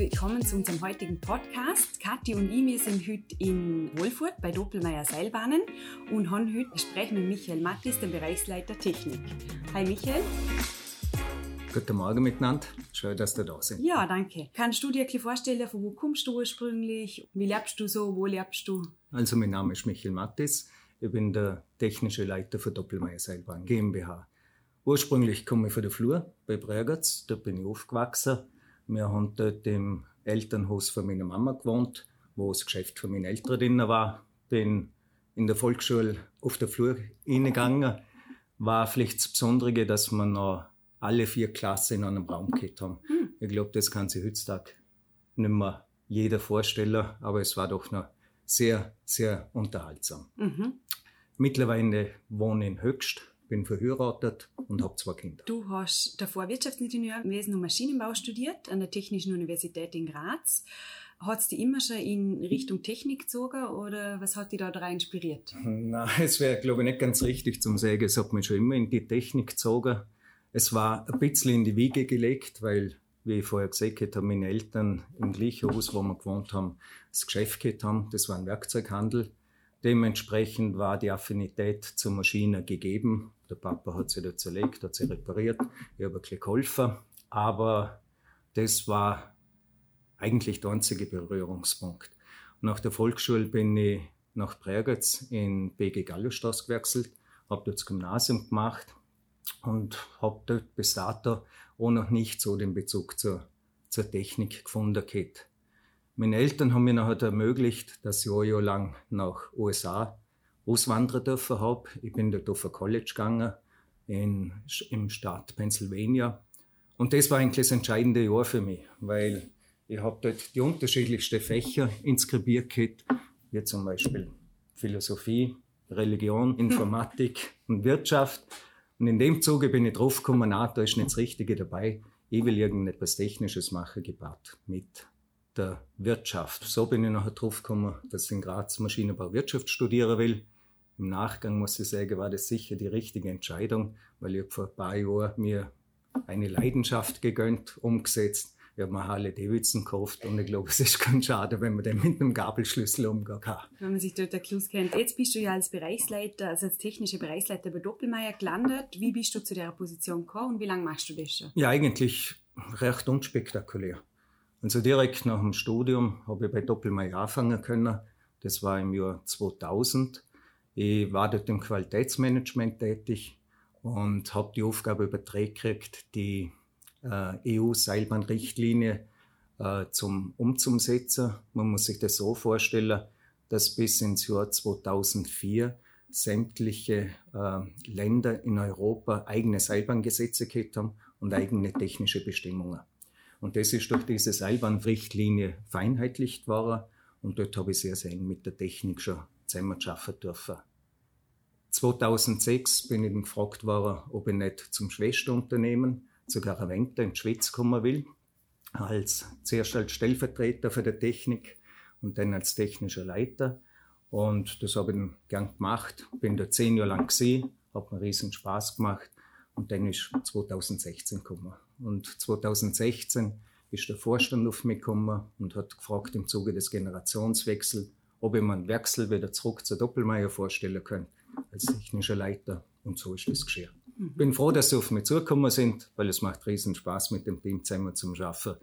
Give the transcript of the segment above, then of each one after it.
willkommen zu unserem heutigen Podcast. Kathi und ich, wir sind heute in Wolfurt bei Doppelmeier Seilbahnen und haben heute Gespräch mit Michael Mattis, dem Bereichsleiter Technik. Hi Michael. Guten Morgen miteinander. Schön, dass du da sind. Ja, danke. Kannst du dir ein vorstellen, von wo kommst du ursprünglich? Wie lebst du so? Wo lebst du? Also, mein Name ist Michael Mattis. Ich bin der technische Leiter für Doppelmeier Seilbahn GmbH. Ursprünglich komme ich von der Flur bei Bregatz. Da bin ich aufgewachsen. Wir haben dort im Elternhaus von meiner Mama gewohnt, wo das Geschäft von meinen Eltern drin war. Bin in der Volksschule auf der Flur hingegangen. War vielleicht das Besondere, dass wir noch alle vier Klassen in einem Raum gehabt haben. Hm. Ich glaube, das kann sich heutzutage nicht mehr jeder vorstellen, aber es war doch noch sehr, sehr unterhaltsam. Mhm. Mittlerweile wohne ich in Höchst, bin verheiratet und habe zwei Kinder. Du hast davor Wirtschaftsingenieurwesen und Maschinenbau studiert an der Technischen Universität in Graz. Hat es dich immer schon in Richtung Technik gezogen oder was hat dich da daran inspiriert? Nein, es wäre, glaube ich, nicht ganz richtig zum sagen. Es hat mich schon immer in die Technik gezogen. Es war ein bisschen in die Wiege gelegt, weil, wie ich vorher gesagt habe, meine Eltern im gleichen Haus, wo wir gewohnt haben, das Geschäft gehabt haben. Das war ein Werkzeughandel. Dementsprechend war die Affinität zur Maschine gegeben. Der Papa hat sie da zerlegt, hat sie repariert. Ich habe ein bisschen geholfen. Aber das war eigentlich der einzige Berührungspunkt. Nach der Volksschule bin ich nach Bregenz in BG Gallostraße gewechselt, habe dort das Gymnasium gemacht und habe dort bis dato auch noch nicht so den Bezug zur, zur Technik gefunden. Gehabt. Meine Eltern haben mir nachher ermöglicht, dass ich ein Jahr lang nach USA auswandern dürfen habe. Ich bin dort auf ein College gegangen in, im Staat Pennsylvania. Und das war eigentlich das entscheidende Jahr für mich, weil ich habe dort die unterschiedlichsten Fächer inskribiert gehabt, wie zum Beispiel Philosophie, Religion, Informatik und Wirtschaft. Und in dem Zuge bin ich draufgekommen, na, da ist nicht das Richtige dabei. Ich will irgendetwas Technisches machen, gepaart mit der Wirtschaft. So bin ich nachher draufgekommen, dass ich in Graz Maschinenbau Wirtschaft studieren will. Im Nachgang muss ich sagen, war das sicher die richtige Entscheidung, weil ich vor ein paar Jahren mir eine Leidenschaft gegönnt, umgesetzt. Ich habe mir Harley Davidson gekauft und ich glaube, es ist ganz schade, wenn man dann mit einem Gabelschlüssel umgehen kann. Wenn man sich dort der Klus kennt. Jetzt bist du ja als Bereichsleiter, also als technischer Bereichsleiter bei Doppelmeier gelandet. Wie bist du zu der Position gekommen und wie lange machst du das schon? Ja, eigentlich recht unspektakulär. Also direkt nach dem Studium habe ich bei Doppelmeier anfangen können. Das war im Jahr 2000. Ich war dort im Qualitätsmanagement tätig und habe die Aufgabe übertragen gekriegt, die äh, EU-Seilbahnrichtlinie äh, zum umzusetzen. Man muss sich das so vorstellen, dass bis ins Jahr 2004 sämtliche äh, Länder in Europa eigene Seilbahngesetze gehabt haben und eigene technische Bestimmungen. Und das ist durch diese Seilbahnrichtlinie vereinheitlicht worden. Und dort habe ich sehr, sehr eng mit der Technik schon zusammenarbeiten dürfen. 2006 bin ich dann gefragt worden, ob ich nicht zum Schwesterunternehmen, zu Garaventa in die Schweiz kommen will. Als, zuerst als Stellvertreter für die Technik und dann als technischer Leiter. Und das habe ich dann gern gemacht. Bin da zehn Jahre lang gesehen, hat mir riesen Spaß gemacht. Und dann ist 2016 gekommen. Und 2016 ist der Vorstand auf mich gekommen und hat gefragt im Zuge des Generationswechsels, ob ich mir einen Wechsel wieder zurück zur Doppelmeier vorstellen kann, als technischer Leiter. Und so ist das geschehen. Mhm. Bin froh, dass Sie auf mich zugekommen sind, weil es macht riesen Spaß mit dem Team zusammen zum Schaffen.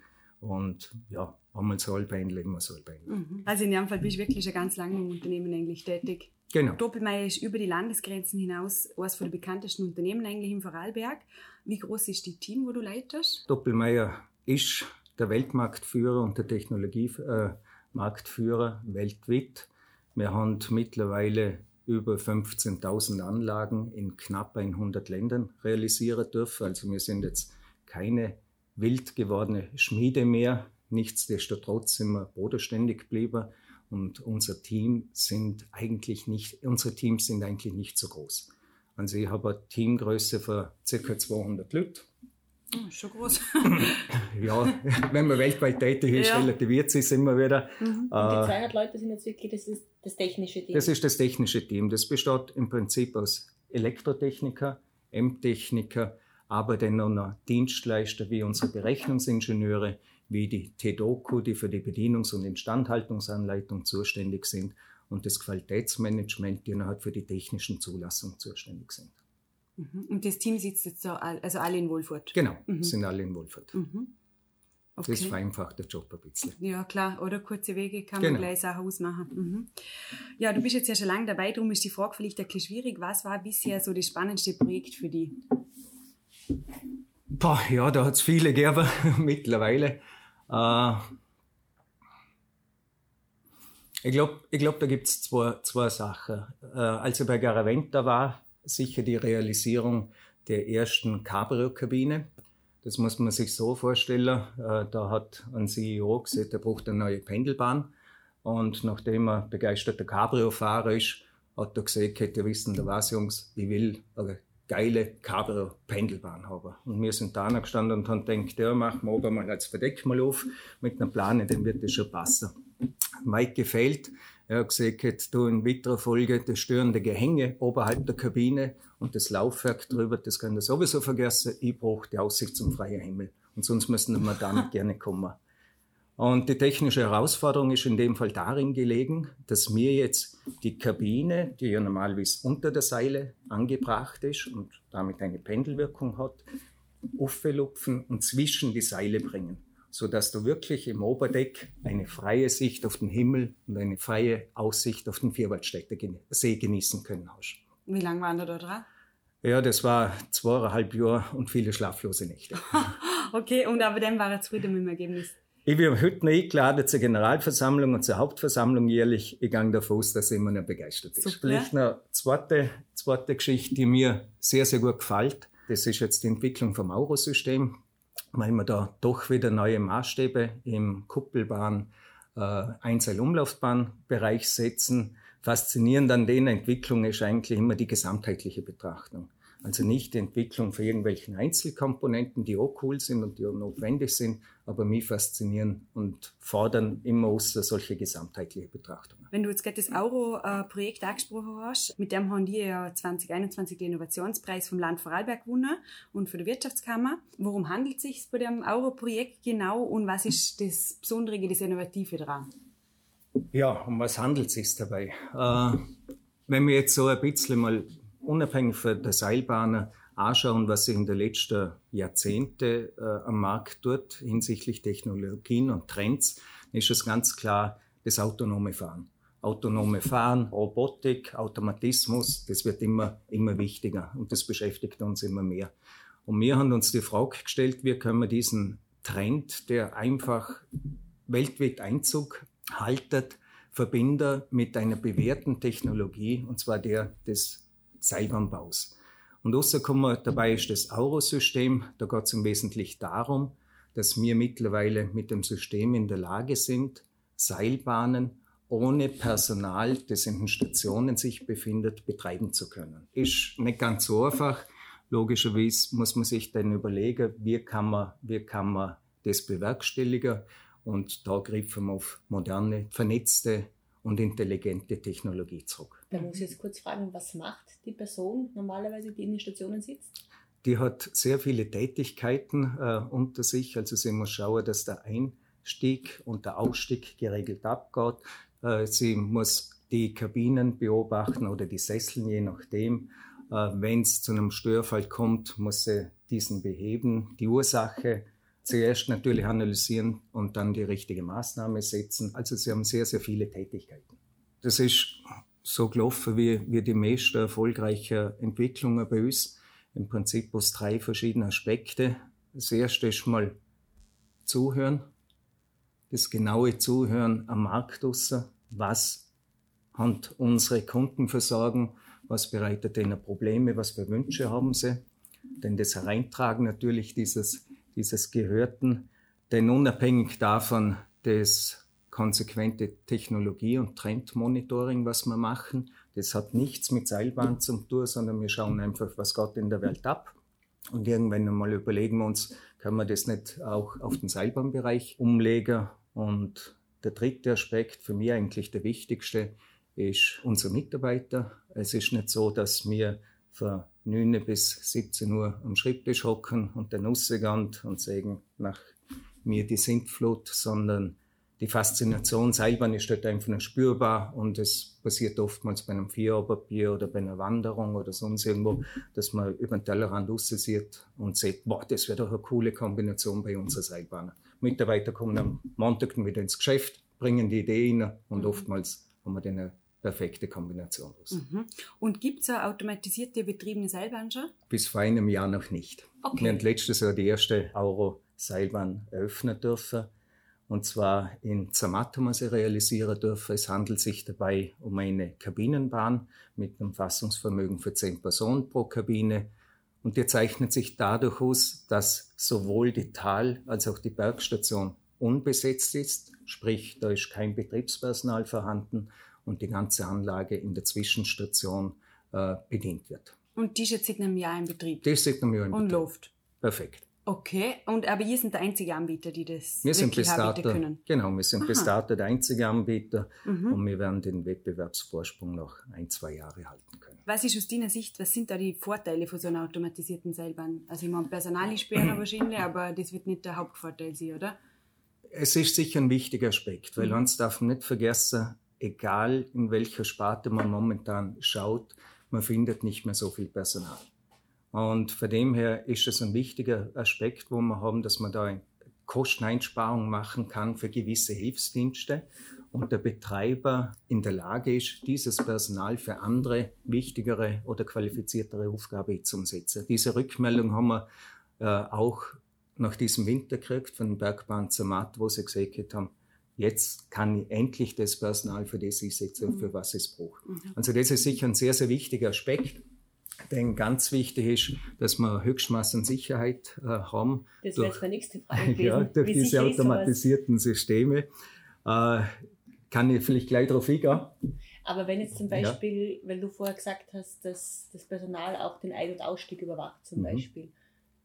Und ja, einmal soll behandeln, immer soll behandeln. Mhm. Also in dem Fall bist du wirklich schon ganz lange im Unternehmen eigentlich tätig. Genau. Doppelmeier ist über die Landesgrenzen hinaus eines den bekanntesten Unternehmen eigentlich im Vorarlberg. Wie groß ist das Team, wo du leitest? Doppelmeier ist der Weltmarktführer und der Technologiemarktführer äh, weltweit. Wir haben mittlerweile über 15.000 Anlagen in knapp 100 Ländern realisieren dürfen. Also wir sind jetzt keine wild gewordene Schmiede mehr. Nichtsdestotrotz sind wir bodenständig geblieben und unser Team sind eigentlich nicht, unsere Teams sind eigentlich nicht so groß. Also ich habe eine Teamgröße von ca. 200 Leuten. Schon groß. ja, wenn man weltweit tätig ist, ja. relativiert sich immer wieder. Mhm. Und die 200 Leute sind jetzt wirklich das, ist das technische Team? Das ist das technische Team. Das besteht im Prinzip aus Elektrotechniker, M-Techniker, aber dann noch Dienstleister wie unsere Berechnungsingenieure, wie die TEDOKU, die für die Bedienungs- und Instandhaltungsanleitung zuständig sind, und das Qualitätsmanagement, die innerhalb für die technischen Zulassungen zuständig sind. Mhm. Und das Team sitzt jetzt so, also alle in Wohlfurt? Genau, mhm. sind alle in Wohlfurt. Mhm. Okay. Das vereinfacht der Job ein bisschen. Ja, klar. Oder kurze Wege kann genau. man gleich Sachen ausmachen. Mhm. Ja, du bist jetzt ja schon lange dabei, darum ist die Frage vielleicht ein bisschen schwierig. Was war bisher so das spannendste Projekt für dich? Boah, ja, da hat es viele gegeben mittlerweile. Äh, ich glaube, ich glaub, da gibt es zwei, zwei Sachen. Äh, als ich bei Garaventa war, sicher die Realisierung der ersten Cabrio-Kabine das muss man sich so vorstellen. Äh, da hat ein CEO gesagt, er braucht eine neue Pendelbahn. Und nachdem er begeisterter Cabrio-Fahrer ist, hat er gesagt, hätte wissen, da was, Jungs, ich will eine geile Cabrio-Pendelbahn haben. Und wir sind da gestanden und haben gedacht, ja, machen wir oben mal als Verdeck mal auf mit einer Plane, dann wird das schon passen. Mike gefällt, er hat gesagt, du in weiterer Folge das störende Gehänge oberhalb der Kabine und das Laufwerk drüber, das kann er sowieso vergessen. Ich brauche die Aussicht zum freien Himmel. Und sonst müssen wir damit gerne kommen. Und die technische Herausforderung ist in dem Fall darin gelegen, dass mir jetzt die Kabine, die ja normalerweise unter der Seile angebracht ist und damit eine Pendelwirkung hat, auflupfen und zwischen die Seile bringen so dass du wirklich im Oberdeck eine freie Sicht auf den Himmel und eine freie Aussicht auf den Vierwaldstätter See genießen können hast. Wie lange waren du da dran? Ja, das war zweieinhalb Jahre und viele schlaflose Nächte. okay, und aber dann war er zufrieden mit dem Ergebnis? Ich bin heute noch eingeladen zur Generalversammlung und zur Hauptversammlung jährlich. Ich gehe davon aus, dass immer noch begeistert ist. Super. Vielleicht noch eine zweite, zweite Geschichte, die mir sehr, sehr gut gefällt. Das ist jetzt die Entwicklung vom Eurosystem weil wir da doch wieder neue Maßstäbe im Kuppelbahn, äh, Einzelumlaufbahnbereich setzen. Faszinierend an den Entwicklungen ist eigentlich immer die gesamtheitliche Betrachtung. Also nicht die Entwicklung für irgendwelchen Einzelkomponenten, die auch cool sind und die auch notwendig sind, aber mich faszinieren und fordern immer aus solche gesamtheitliche Betrachtungen. Wenn du jetzt gerade das Euro-Projekt angesprochen hast, mit dem haben die ja 2021 den Innovationspreis vom Land Vorarlberg gewonnen und für die Wirtschaftskammer. Worum handelt es sich bei dem Euro-Projekt genau und was ist das Besondere, das Innovative daran? Ja, um was handelt es sich dabei? Äh, wenn wir jetzt so ein bisschen mal unabhängig von der Seilbahn anschauen, was sich in den letzten Jahrzehnten äh, am Markt tut hinsichtlich Technologien und Trends, ist es ganz klar das autonome Fahren. Autonome Fahren, Robotik, Automatismus, das wird immer, immer wichtiger und das beschäftigt uns immer mehr. Und wir haben uns die Frage gestellt, wie können wir diesen Trend, der einfach weltweit Einzug haltet, verbinden mit einer bewährten Technologie, und zwar der des Seilbahnbaus. Und rausgekommen dabei ist das Eurosystem. Da geht es im Wesentlichen darum, dass wir mittlerweile mit dem System in der Lage sind, Seilbahnen ohne Personal, das in den Stationen sich befindet, betreiben zu können. Ist nicht ganz so einfach. Logischerweise muss man sich dann überlegen, wie kann man, wie kann man das bewerkstelligen. Und da griffen wir auf moderne, vernetzte und intelligente Technologie zurück. Da muss ich jetzt kurz fragen, was macht die Person normalerweise, die in den Stationen sitzt? Die hat sehr viele Tätigkeiten äh, unter sich. Also sie muss schauen, dass der Einstieg und der Ausstieg geregelt abgeht. Äh, sie muss die Kabinen beobachten oder die Sesseln, je nachdem. Äh, Wenn es zu einem Störfall kommt, muss sie diesen beheben. Die Ursache zuerst natürlich analysieren und dann die richtige Maßnahme setzen. Also sie haben sehr, sehr viele Tätigkeiten. Das ist so gelaufen wie, wie die meisten erfolgreichen Entwicklungen bei uns. Im Prinzip aus drei verschiedenen Aspekte. Das erste ist mal Zuhören, das genaue Zuhören am Markt draussen. Was haben unsere Kunden versorgen? Was bereitet ihnen Probleme? Was für Wünsche haben sie? Denn das Hereintragen natürlich dieses dieses Gehörten, denn unabhängig davon das konsequente Technologie- und Trendmonitoring, was wir machen, das hat nichts mit Seilbahn zu tun, sondern wir schauen einfach, was geht in der Welt ab. Und irgendwann einmal überlegen wir uns, können wir das nicht auch auf den Seilbahnbereich umlegen? Und der dritte Aspekt, für mich eigentlich der wichtigste, ist unser Mitarbeiter. Es ist nicht so, dass wir von 9 bis 17 Uhr am Schreibtisch hocken und dann rausgehen und sagen, nach mir die Sintflut, sondern die Faszination Seilbahn ist dort einfach nur spürbar und es passiert oftmals bei einem Viererpapier oder bei einer Wanderung oder sonst irgendwo, dass man über den Tellerrand sieht und sieht, boah, das wäre doch eine coole Kombination bei unserer Seilbahn. Mitarbeiter kommen am Montag wieder ins Geschäft, bringen die Idee rein und mhm. oftmals haben wir dann eine perfekte Kombination aus. Mhm. Und gibt es eine automatisierte betriebene Seilbahn schon? Bis vor einem Jahr noch nicht. Okay. Wir haben letztes Jahr die erste Euro-Seilbahn eröffnen dürfen. Und zwar in Zermatt haben wir sie realisieren dürfen. Es handelt sich dabei um eine Kabinenbahn mit einem Fassungsvermögen für zehn Personen pro Kabine. Und die zeichnet sich dadurch aus, dass sowohl die Tal- als auch die Bergstation unbesetzt ist, sprich da ist kein Betriebspersonal vorhanden und die ganze Anlage in der Zwischenstation äh, bedient wird. Und die ist jetzt seit einem Jahr in Betrieb? Die ist seit einem Jahr in Betrieb. Und läuft? Perfekt. Okay, und aber ihr sind der einzige Anbieter, die das wir sind bis dato, können? Genau, wir sind Aha. bis dato der einzige Anbieter mhm. und wir werden den Wettbewerbsvorsprung noch ein, zwei Jahre halten können. Was ist aus deiner Sicht, was sind da die Vorteile von so einer automatisierten Seilbahn? Also ich meine, Personal ist später wahrscheinlich, aber das wird nicht der Hauptvorteil sein, oder? Es ist sicher ein wichtiger Aspekt, weil mhm. uns darf man nicht vergessen, egal in welcher Sparte man momentan schaut, man findet nicht mehr so viel Personal. Und von dem her ist es ein wichtiger Aspekt, wo wir haben, dass man da eine Kosteneinsparung machen kann für gewisse Hilfsdienste und der Betreiber in der Lage ist, dieses Personal für andere wichtigere oder qualifiziertere Aufgaben zu umsetzen. Diese Rückmeldung haben wir äh, auch nach diesem Winter gekriegt von Bergbahn Zermatt, wo sie gesagt haben, jetzt kann ich endlich das Personal für das einsetzen, mhm. für was es braucht. Mhm. Also das ist sicher ein sehr, sehr wichtiger Aspekt. Denn ganz wichtig ist, dass wir Höchstmaß an Sicherheit äh, haben. Das wäre meine nächste Frage gewesen. Ja, durch Wie diese automatisierten Systeme. Äh, kann ich vielleicht gleich darauf eingehen. Aber wenn jetzt zum Beispiel, ja. weil du vorher gesagt hast, dass das Personal auch den Ein- und Ausstieg überwacht zum mhm. Beispiel,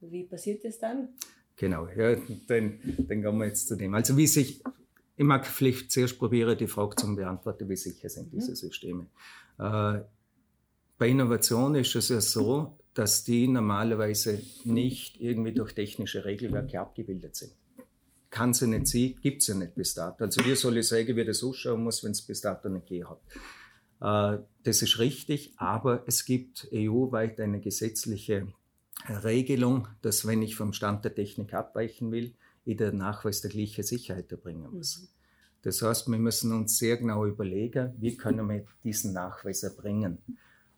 wie passiert das dann? Genau, ja, dann, dann gehen wir jetzt zu dem. Also wie sich, ich mag vielleicht zuerst probieren, die Frage zu beantworten, wie sicher sind diese mhm. Systeme. Äh, bei Innovation ist es ja so, dass die normalerweise nicht irgendwie durch technische Regelwerke abgebildet sind. Kann sie nicht sein, gibt ja nicht bis dato. Also wie soll ich sagen, wie das ausschauen muss, wenn es bis dato nicht gegeben hat. Äh, das ist richtig, aber es gibt EU-weit eine gesetzliche Regelung, dass wenn ich vom Stand der Technik abweichen will, ich den Nachweis der gleichen Sicherheit erbringen muss. Mhm. Das heißt, wir müssen uns sehr genau überlegen, wie können wir diesen Nachweis erbringen.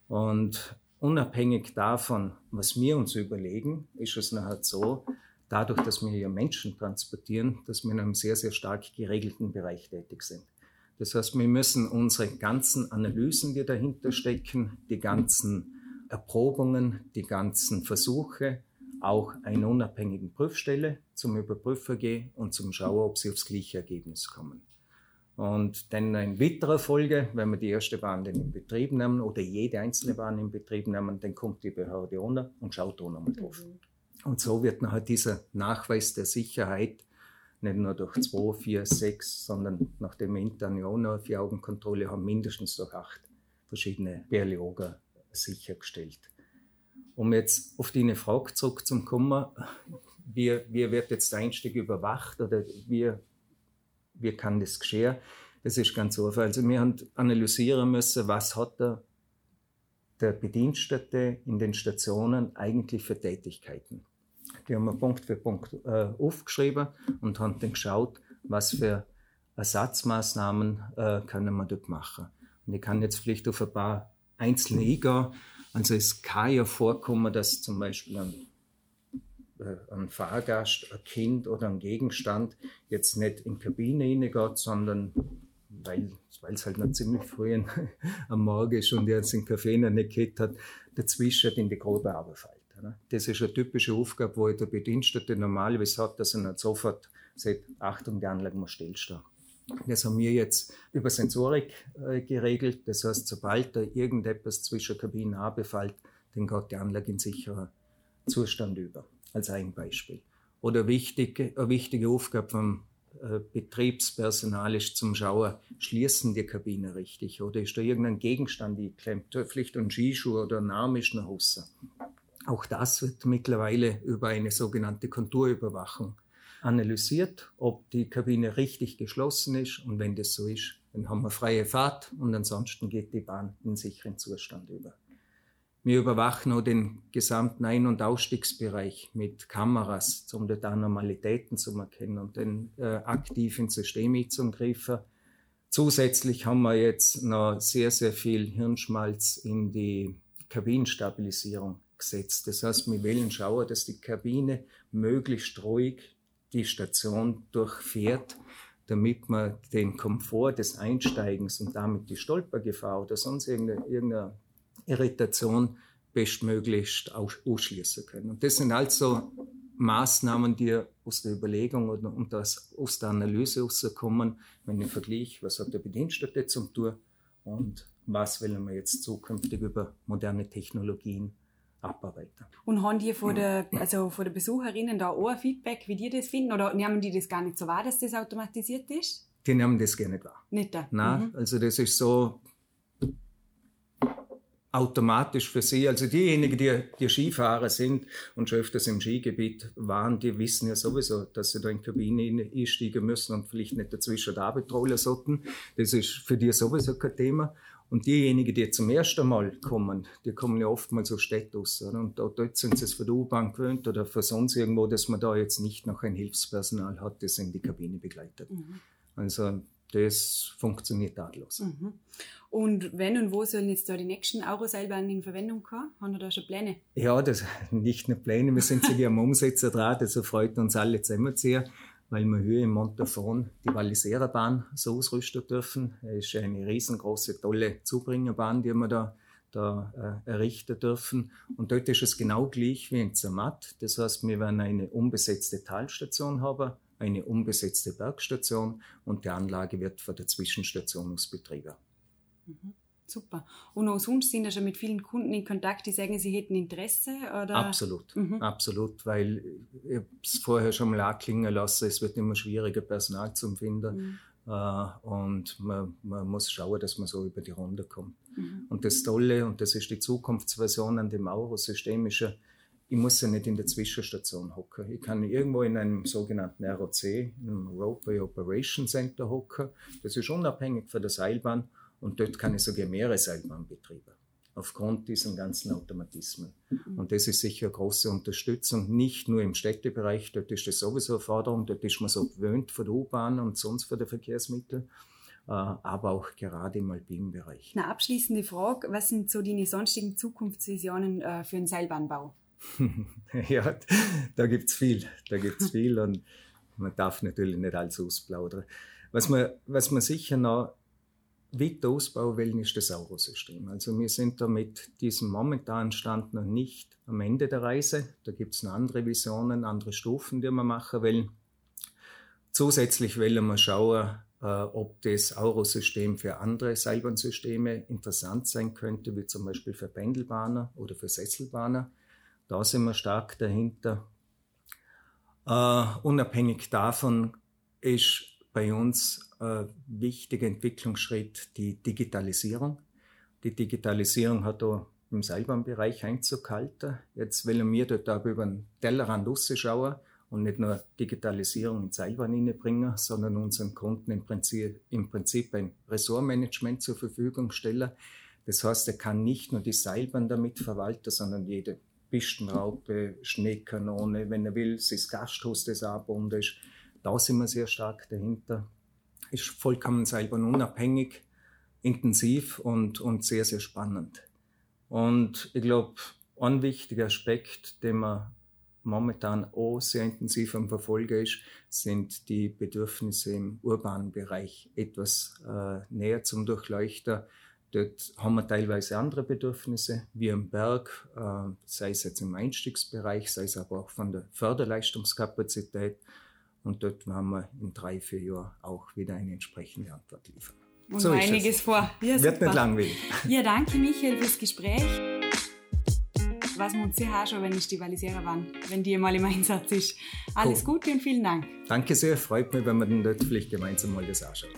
Und unabhängig davon, was wir uns überlegen, ist es nachher so, dadurch, dass wir hier Menschen transportieren, dass wir in einem sehr, sehr stark geregelten Bereich tätig sind. Das heißt, wir müssen unsere ganzen Analysen, die dahinter stecken, die ganzen Erprobungen, die ganzen Versuche, auch einer unabhängigen Prüfstelle zum Überprüfen gehen und zum Schauen, ob sie aufs gleiche Ergebnis kommen. Und dann in weiterer Folge, wenn wir die erste Bahn dann in Betrieb nehmen oder jede einzelne Bahn in Betrieb nehmen, dann kommt die Behörde runter und schaut da nochmal drauf. Mhm. Und so wird nachher dieser Nachweis der Sicherheit nicht nur durch zwei, vier, sechs, sondern nachdem wir intern ja auch noch eine Vier-Augen-Kontrolle haben, mindestens durch acht verschiedene Berlioger sichergestellt. Um jetzt auf deine Frage zurückzukommen, wie, wie wird jetzt der Einstieg überwacht oder wie wie kann das geschehen? Das ist ganz einfach. Also wir haben analysieren müssen, was hat der, der Bedienstete in den Stationen eigentlich für Tätigkeiten. Die haben wir Punkt für Punkt äh, aufgeschrieben und haben dann geschaut, was für Ersatzmaßnahmen äh, können wir dort machen. Und ich kann jetzt vielleicht auf ein paar einzelne eingehen. Also es kann ja vorkommen, dass zum Beispiel ein ein Fahrgast, ein Kind oder ein Gegenstand jetzt nicht in die Kabine hineingeht, sondern weil es halt noch ziemlich früh am Morgen ist und jetzt den Kaffee noch nicht gehabt hat, dazwischen in die grobe Arbeit fällt. Das ist eine typische Aufgabe, wo der Bedienstete normalerweise hat, dass er nicht sofort sagt, Achtung, die Anlage muss stillstehen. Das haben wir jetzt über Sensorik äh, geregelt. Das heißt, sobald da irgendetwas zwischen Kabinen abfällt, dann geht die Anlage in sicherer Zustand über als ein Beispiel. Oder wichtig, eine wichtige Aufgabe vom äh, Betriebspersonal ist zum Schauen, schließen die Kabine richtig oder ist da irgendein Gegenstand geklemmt, vielleicht ein Skischuh oder ein Arm ist noch Auch das wird mittlerweile über eine sogenannte Konturüberwachung analysiert, ob die Kabine richtig geschlossen ist und wenn das so ist, dann haben wir freie Fahrt und ansonsten geht die Bahn in sicheren Zustand über. Wir überwachen auch den gesamten Ein- und Ausstiegsbereich mit Kameras, um dort Anormalitäten zu erkennen und den äh, aktiven System einzugreifen. Zusätzlich haben wir jetzt noch sehr, sehr viel Hirnschmalz in die Kabinenstabilisierung gesetzt. Das heißt, wir wollen schauen, dass die Kabine möglichst ruhig die Station durchfährt, damit man den Komfort des Einsteigens und damit die Stolpergefahr oder sonst irgendeine, irgendeine Irritation bestmöglichst ausschließen können. Und das sind also Maßnahmen, die aus der Überlegung und aus der Analyse rauskommen, wenn ich vergleiche, was hat der Bedienstete zum Tour und was wollen wir jetzt zukünftig über moderne Technologien abarbeiten. Und haben die von der, also von den Besucherinnen da auch ein Feedback, wie die das finden? Oder nehmen die das gar nicht so wahr, dass das automatisiert ist? Die nehmen das gar nicht wahr. Nicht da? Nein, mhm. also das ist so, automatisch für sie. Also diejenigen, die, die Skifahrer sind und schon öfters im Skigebiet waren, die wissen ja sowieso, dass sie da in die Kabine einsteigen müssen und vielleicht nicht dazwischen da betrollen sollten. Das ist für die sowieso kein Thema. Und diejenigen, die zum ersten Mal kommen, die kommen ja oftmals so Städte aus. Oder? Und dort sind sie es für die U-Bahn gewöhnt oder für sonst irgendwo, dass man da jetzt nicht noch ein Hilfspersonal hat, das in die Kabine begleitet. Mhm. Also das funktioniert tadellos. Mhm. Und wenn und wo sollen jetzt da die nächsten Euroseilbahnen in Verwendung kommen? Haben wir da schon Pläne? Ja, das nicht nur Pläne, wir sind sogar am Umsetzer dran, also freut uns alle zusammenziehen, weil wir hier in Montafon die Walliserer so ausrüsten dürfen. Es ist eine riesengroße, tolle Zubringerbahn, die wir da da äh, errichten dürfen. Und dort ist es genau gleich wie in Zermatt. Das heißt, wir werden eine unbesetzte Talstation haben, eine unbesetzte Bergstation und die Anlage wird von der Zwischenstation aus betrieben. Mhm. Super. Und auch sonst sind ja schon mit vielen Kunden in Kontakt, die sagen, sie hätten Interesse? Oder? Absolut, mhm. absolut, weil ich es vorher schon mal anklingen lassen, es wird immer schwieriger, Personal zu finden. Mhm. Uh, und man, man, muss schauen, dass man so über die Runde kommt. Mhm. Und das Tolle, und das ist die Zukunftsversion an dem ist ja, ich muss ja nicht in der Zwischenstation hocken. Ich kann irgendwo in einem sogenannten ROC, einem Roadway Operation Center hocken. Das ist unabhängig von der Seilbahn und dort kann ich sogar mehrere Seilbahnbetriebe aufgrund diesen ganzen Automatismen. Mhm. Und das ist sicher eine große Unterstützung, nicht nur im Städtebereich, dort ist das sowieso eine Forderung, dort ist man so gewöhnt von der U-Bahn und sonst von den Verkehrsmitteln, äh, aber auch gerade im alpinen Bereich. Eine abschließende Frage, was sind so deine sonstigen Zukunftsvisionen äh, für den Seilbahnbau? ja, da gibt es viel, da gibt es viel und man darf natürlich nicht alles ausplaudern. Was man, was man sicher noch weiter ausbauen wollen, ist das Eurosystem. Also wir sind da mit diesem momentanen Stand noch nicht am Ende der Reise. Da gibt es noch andere Visionen, andere Stufen, die wir machen wollen. Zusätzlich wollen wir schauen, äh, ob das Eurosystem für andere Seilbahnsysteme interessant sein könnte, wie zum Beispiel für Pendelbahner oder für Sesselbahner. Da sind wir stark dahinter. Uh, unabhängig davon ist bei uns ein wichtiger Entwicklungsschritt die Digitalisierung. Die Digitalisierung hat da im Seilbahnbereich Einzug gehalten. Jetzt wollen wir dort aber über den Tellerrand rausschauen und nicht nur Digitalisierung in Seilbahn hineinbringen, sondern unseren Kunden im Prinzip, im Prinzip ein Ressortmanagement zur Verfügung stellen. Das heißt, er kann nicht nur die Seilbahn damit verwalten, sondern jede Pistenraupe, Schneekanone, wenn er will, das Gasthaus, das angebunden ist. Da sind wir sehr stark dahinter. Ist vollkommen Seilbahn unabhängig, intensiv und, und sehr, sehr spannend. Und ich glaube, ein wichtiger Aspekt, den man momentan auch sehr intensiv am Verfolgen ist, sind die Bedürfnisse im urbanen Bereich etwas äh, näher zum Durchleuchten. Dort haben wir teilweise andere Bedürfnisse, wie im Berg, äh, sei es jetzt im Einstiegsbereich, sei es aber auch von der Förderleistungskapazität. Und dort werden wir in drei, vier Jahren auch wieder eine entsprechende Antwort liefern. Und so einiges vor. Ja, Wird nicht langweilig. Ja, danke Michael fürs Gespräch. Was wir uns sehr schon, wenn ich die Walisera waren, wenn die mal im Einsatz ist. Alles cool. Gute und vielen Dank. Danke sehr, freut mich, wenn wir dann dort vielleicht gemeinsam mal das anschauen.